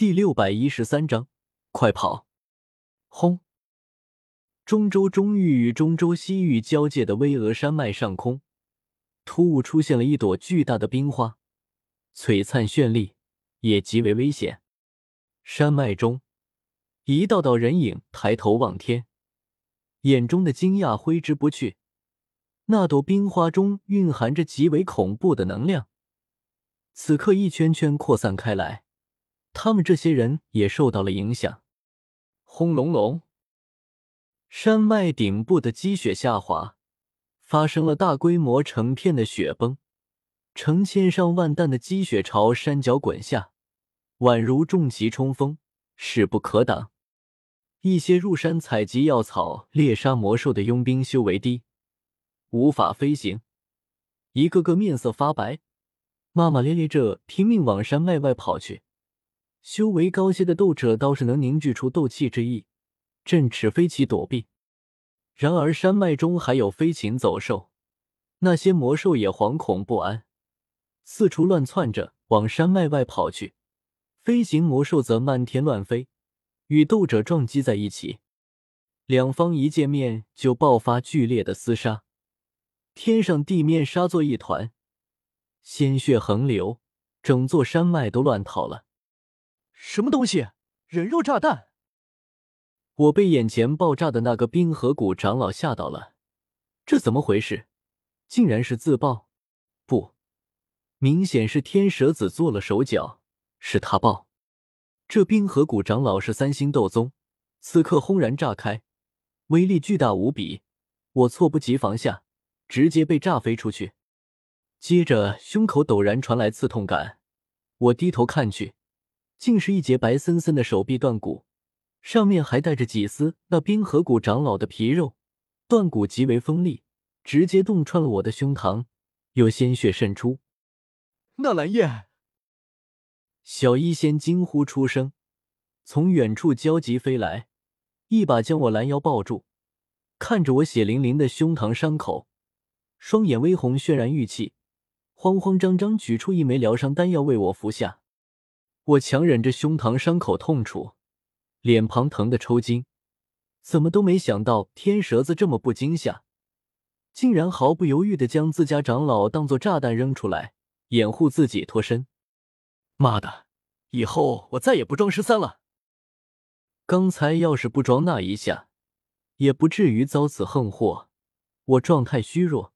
第六百一十三章，快跑！轰！中州中域与中州西域交界的巍峨山脉上空，突兀出现了一朵巨大的冰花，璀璨绚丽，也极为危险。山脉中，一道道人影抬头望天，眼中的惊讶挥之不去。那朵冰花中蕴含着极为恐怖的能量，此刻一圈圈扩散开来。他们这些人也受到了影响。轰隆隆，山脉顶部的积雪下滑，发生了大规模成片的雪崩，成千上万担的积雪朝山脚滚下，宛如重骑冲锋，势不可挡。一些入山采集药草、猎杀魔兽的佣兵修为低，无法飞行，一个个面色发白，骂骂咧咧着拼命往山脉外跑去。修为高些的斗者倒是能凝聚出斗气之意，振翅飞起躲避。然而山脉中还有飞禽走兽，那些魔兽也惶恐不安，四处乱窜着往山脉外跑去。飞行魔兽则漫天乱飞，与斗者撞击在一起。两方一见面就爆发剧烈的厮杀，天上地面杀作一团，鲜血横流，整座山脉都乱套了。什么东西？人肉炸弹！我被眼前爆炸的那个冰河谷长老吓到了，这怎么回事？竟然是自爆？不，明显是天蛇子做了手脚，是他爆。这冰河谷长老是三星斗宗，此刻轰然炸开，威力巨大无比，我措不及防下，直接被炸飞出去。接着胸口陡然传来刺痛感，我低头看去。竟是一截白森森的手臂断骨，上面还带着几丝那冰河谷长老的皮肉。断骨极为锋利，直接洞穿了我的胸膛，有鲜血渗出。纳兰叶，小医仙惊呼出声，从远处焦急飞来，一把将我拦腰抱住，看着我血淋淋的胸膛伤口，双眼微红，渲然欲泣，慌慌张张取出一枚疗伤丹药为我服下。我强忍着胸膛伤口痛楚，脸庞疼得抽筋，怎么都没想到天蛇子这么不惊吓，竟然毫不犹豫的将自家长老当做炸弹扔出来，掩护自己脱身。妈的，以后我再也不装十三了。刚才要是不装那一下，也不至于遭此横祸。我状态虚弱，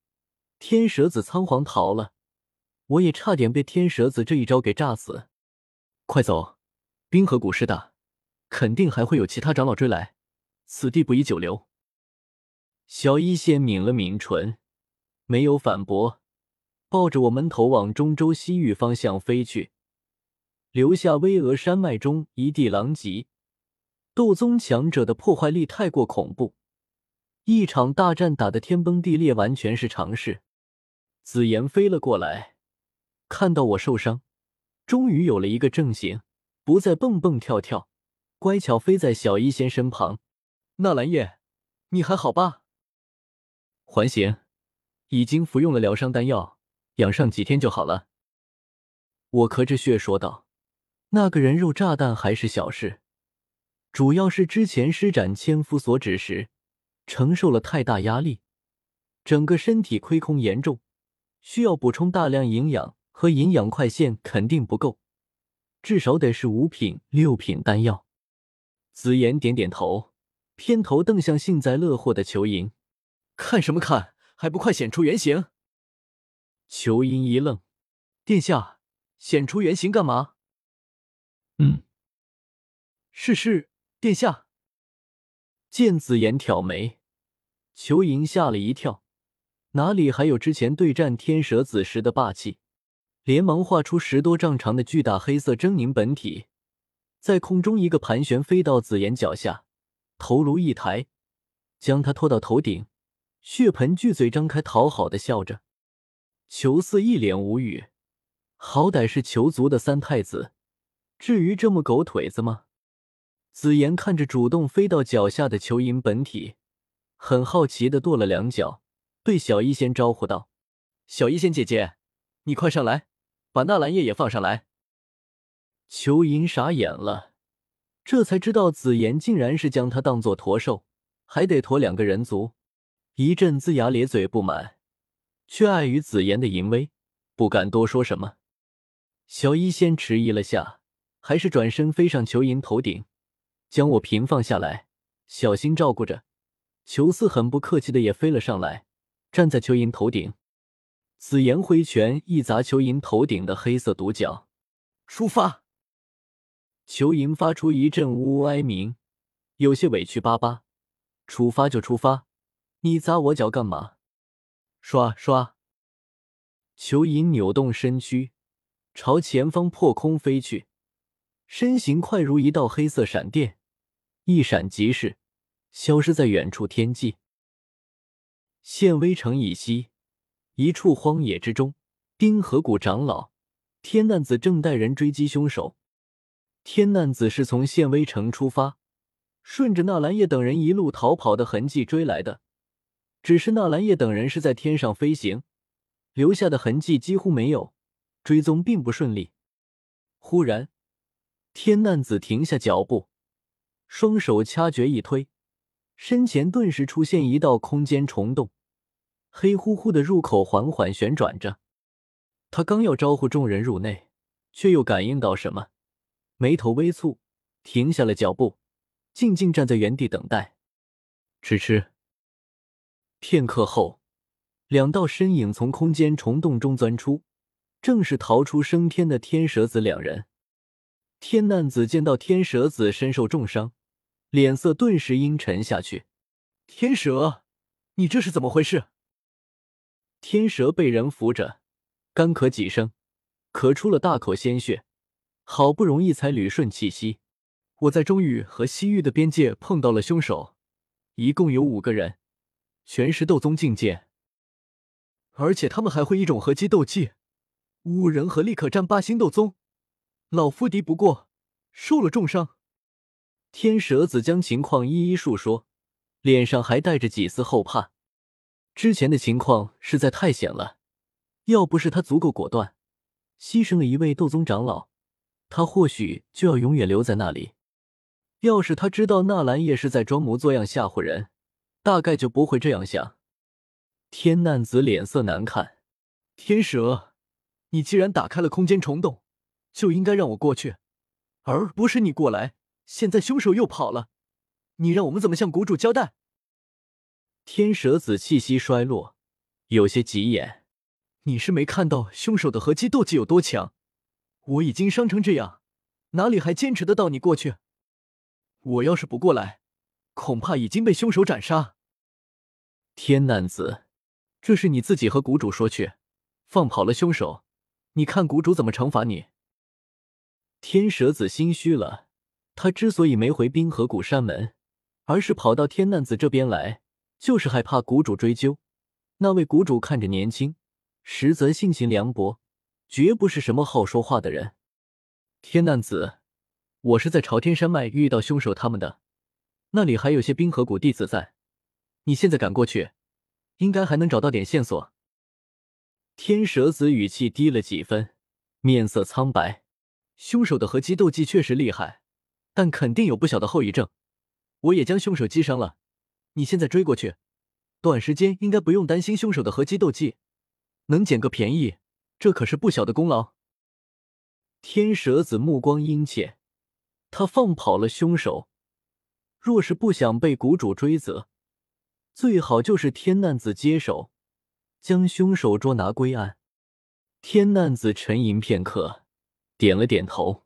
天蛇子仓皇逃了，我也差点被天蛇子这一招给炸死。快走！冰河谷势大，肯定还会有其他长老追来，此地不宜久留。小一仙抿了抿唇，没有反驳，抱着我们头往中州西域方向飞去，留下巍峨山脉中一地狼藉。斗宗强者的破坏力太过恐怖，一场大战打得天崩地裂完全是常事。紫妍飞了过来，看到我受伤。终于有了一个正形，不再蹦蹦跳跳，乖巧飞在小医仙身旁。纳兰叶，你还好吧？还行，已经服用了疗伤丹药，养上几天就好了。我咳着血说道：“那个人肉炸弹还是小事，主要是之前施展千夫所指时，承受了太大压力，整个身体亏空严重，需要补充大量营养。”和营养快线肯定不够，至少得是五品、六品丹药。紫妍点点头，偏头瞪向幸灾乐祸的裘银：“看什么看？还不快显出原形！”裘银一愣：“殿下，显出原形干嘛？”“嗯，是是，殿下。”见紫妍挑眉，裘银吓了一跳，哪里还有之前对战天蛇子时的霸气？连忙画出十多丈长的巨大黑色狰狞本体，在空中一个盘旋，飞到紫妍脚下，头颅一抬，将他拖到头顶，血盆巨嘴张开，讨好的笑着。裘四一脸无语，好歹是裘族的三太子，至于这么狗腿子吗？紫妍看着主动飞到脚下的裘银本体，很好奇的跺了两脚，对小医仙招呼道：“小医仙姐姐，你快上来。”把纳兰叶也放上来。裘银傻眼了，这才知道紫妍竟然是将他当做驼兽，还得驮两个人族，一阵龇牙咧嘴不满，却碍于紫妍的淫威，不敢多说什么。小医仙迟疑了下，还是转身飞上裘银头顶，将我平放下来，小心照顾着。裘四很不客气的也飞了上来，站在裘银头顶。紫炎挥拳一砸裘银头顶的黑色独角，出发！裘银发出一阵呜呜哀鸣，有些委屈巴巴：“出发就出发，你砸我脚干嘛？”刷刷，裘银扭动身躯，朝前方破空飞去，身形快如一道黑色闪电，一闪即逝，消失在远处天际。县威城以西。一处荒野之中，冰河谷长老天难子正带人追击凶手。天难子是从县威城出发，顺着纳兰叶等人一路逃跑的痕迹追来的。只是纳兰叶等人是在天上飞行，留下的痕迹几乎没有，追踪并不顺利。忽然，天难子停下脚步，双手掐诀一推，身前顿时出现一道空间虫洞。黑乎乎的入口缓缓旋转着，他刚要招呼众人入内，却又感应到什么，眉头微蹙，停下了脚步，静静站在原地等待。迟迟。片刻后，两道身影从空间虫洞中钻出，正是逃出升天的天蛇子两人。天难子见到天蛇子身受重伤，脸色顿时阴沉下去。天蛇，你这是怎么回事？天蛇被人扶着，干咳几声，咳出了大口鲜血，好不容易才捋顺气息。我在中域和西域的边界碰到了凶手，一共有五个人，全是斗宗境界，而且他们还会一种合击斗技，五人合力可战八星斗宗，老夫敌不过，受了重伤。天蛇子将情况一一述说，脸上还带着几丝后怕。之前的情况实在太险了，要不是他足够果断，牺牲了一位斗宗长老，他或许就要永远留在那里。要是他知道纳兰叶是在装模作样吓唬人，大概就不会这样想。天难子脸色难看，天蛇，你既然打开了空间虫洞，就应该让我过去，而不是你过来。现在凶手又跑了，你让我们怎么向谷主交代？天蛇子气息衰落，有些急眼。你是没看到凶手的合击斗技有多强？我已经伤成这样，哪里还坚持得到你过去？我要是不过来，恐怕已经被凶手斩杀。天难子，这是你自己和谷主说去，放跑了凶手，你看谷主怎么惩罚你？天蛇子心虚了，他之所以没回冰河谷山门，而是跑到天难子这边来。就是害怕谷主追究，那位谷主看着年轻，实则性情凉薄，绝不是什么好说话的人。天难子，我是在朝天山脉遇到凶手他们的，那里还有些冰河谷弟子在，你现在赶过去，应该还能找到点线索。天蛇子语气低了几分，面色苍白。凶手的合击斗技确实厉害，但肯定有不小的后遗症，我也将凶手击伤了。你现在追过去，短时间应该不用担心凶手的合击斗技，能捡个便宜，这可是不小的功劳。天蛇子目光阴切，他放跑了凶手，若是不想被谷主追责，最好就是天难子接手，将凶手捉拿归案。天难子沉吟片刻，点了点头。